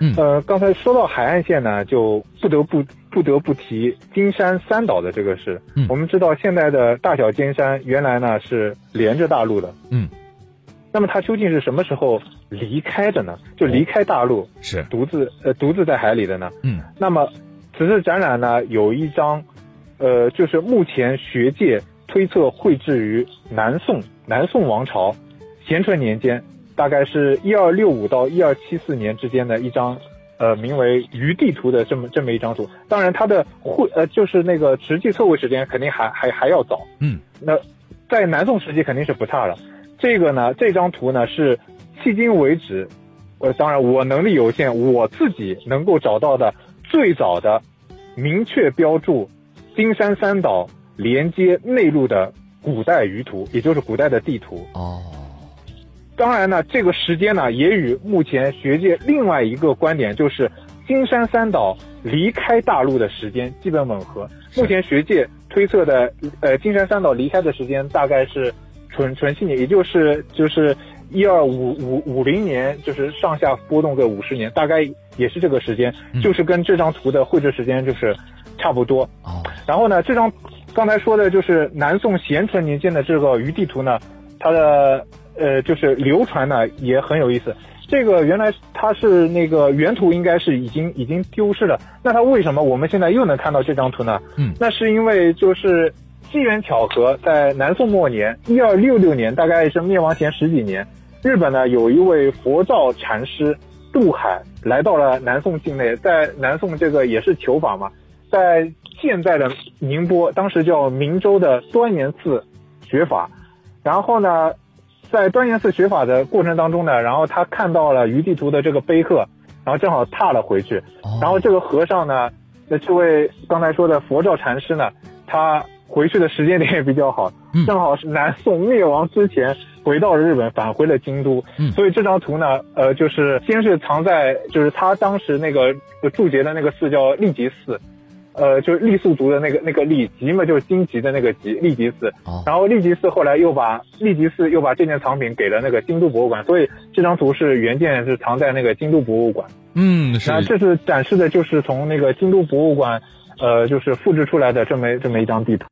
嗯呃，刚才说到海岸线呢，就不得不不得不提金山三岛的这个事。嗯我们知道现在的大小尖山原来呢是连着大陆的，嗯，那么它究竟是什么时候离开的呢？就离开大陆，是，独自呃独自在海里的呢？嗯那么此次展览呢，有一张，呃，就是目前学界推测绘制于南宋南宋王朝咸淳年间，大概是一二六五到一二七四年之间的一张，呃，名为《余地图》的这么这么一张图。当然，它的绘呃就是那个实际测绘时间肯定还还还要早。嗯那在南宋时期肯定是不差了。这个呢，这张图呢是迄今为止，呃，当然我能力有限，我自己能够找到的最早的明确标注金山三岛连接内陆的古代舆图，也就是古代的地图。哦，当然呢，这个时间呢也与目前学界另外一个观点，就是金山三岛离开大陆的时间基本吻合。目前学界推测的，呃，金山三岛离开的时间大概是纯纯七年，也就是就是一二五五五零年，就是上下波动个五十年，大概也是这个时间，嗯就是跟这张图的绘制时间就是差不多。哦，然后呢，这张刚才说的就是南宋咸淳年间的这个余地图呢，它的呃就是流传呢也很有意思。这个原来它是那个原图应该是已经已经丢失了，那它为什么我们现在又能看到这张图呢？嗯那是因为就是机缘巧合，在南宋末年一二六六年，大概是灭亡前十几年，日本呢有一位佛教禅师渡海来到了南宋境内，在南宋这个也是求法嘛，在现在的宁波，当时叫明州的端严寺学法，然后呢，在端严寺学法的过程当中呢，然后他看到了余地图的这个碑刻，然后正好踏了回去，哦然后这个和尚呢，那这位刚才说的佛照禅师呢，他回去的时间点也比较好嗯，正好是南宋灭亡之前回到了日本，返回了京都。嗯所以这张图呢，呃，就是先是藏在就是他当时那个注解的那个寺叫立吉寺。呃，就是傈僳族的那个那个傈吉嘛，就是荆棘的那个吉，立吉寺。哦然后立吉寺后来又把立吉寺又把这件藏品给了那个京都博物馆，所以这张图是原件是藏在那个京都博物馆。嗯是那这次展示的就是从那个京都博物馆，呃，就是复制出来的这么这么一张地图。